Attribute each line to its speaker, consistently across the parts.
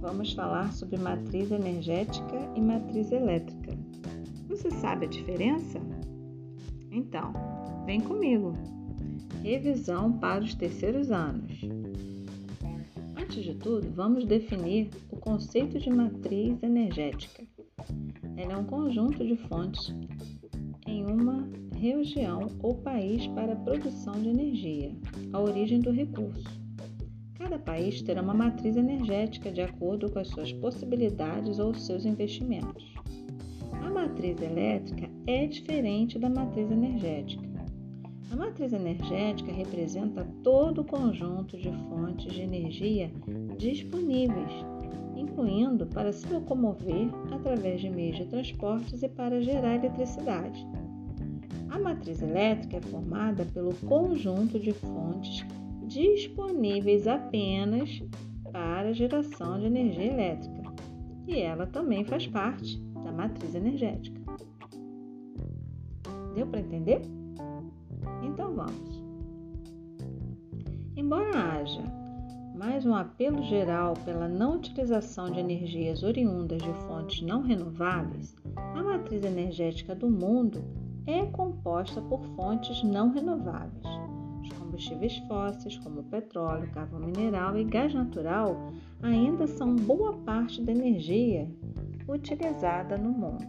Speaker 1: vamos falar sobre matriz energética e matriz elétrica. Você sabe a diferença? Então, vem comigo. Revisão para os terceiros anos. Antes de tudo, vamos definir o conceito de matriz energética. Ela é um conjunto de fontes em uma região ou país para a produção de energia, a origem do recurso. Cada país terá uma matriz energética de acordo com as suas possibilidades ou seus investimentos. A matriz elétrica é diferente da matriz energética. A matriz energética representa todo o conjunto de fontes de energia disponíveis, incluindo para se locomover através de meios de transportes e para gerar eletricidade. A matriz elétrica é formada pelo conjunto de fontes disponíveis apenas para geração de energia elétrica, e ela também faz parte da matriz energética. Deu para entender? Então vamos. Embora haja mais um apelo geral pela não utilização de energias oriundas de fontes não renováveis, a matriz energética do mundo é composta por fontes não renováveis. Combustíveis fósseis, como petróleo, carvão mineral e gás natural, ainda são boa parte da energia utilizada no mundo.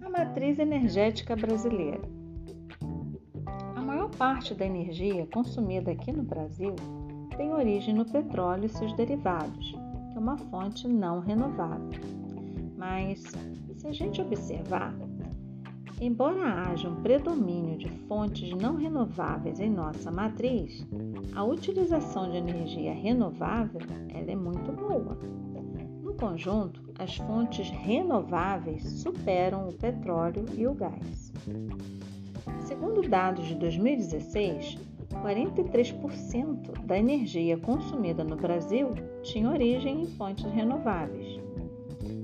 Speaker 1: A matriz energética brasileira. A maior parte da energia consumida aqui no Brasil tem origem no petróleo e seus derivados, que é uma fonte não renovável. Mas se a gente observar, embora haja um predomínio de fontes não renováveis em nossa matriz, a utilização de energia renovável ela é muito boa. No conjunto, as fontes renováveis superam o petróleo e o gás. Segundo dados de 2016, 43% da energia consumida no Brasil tinha origem em fontes renováveis.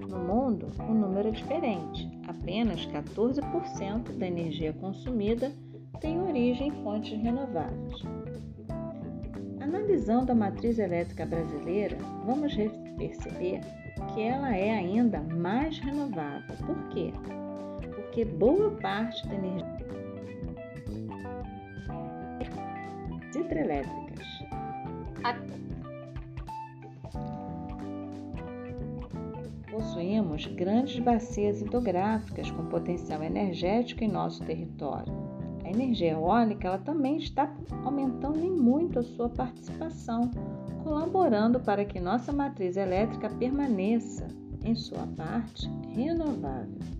Speaker 1: No mundo, o número é diferente. Apenas 14% da energia consumida tem origem em fontes renováveis. Analisando a matriz elétrica brasileira, vamos perceber que ela é ainda mais renovável. Por quê? Porque boa parte da energia hidrelétricas. Possuímos grandes bacias hidrográficas com potencial energético em nosso território. A energia eólica ela também está aumentando em muito a sua participação, colaborando para que nossa matriz elétrica permaneça, em sua parte, renovável.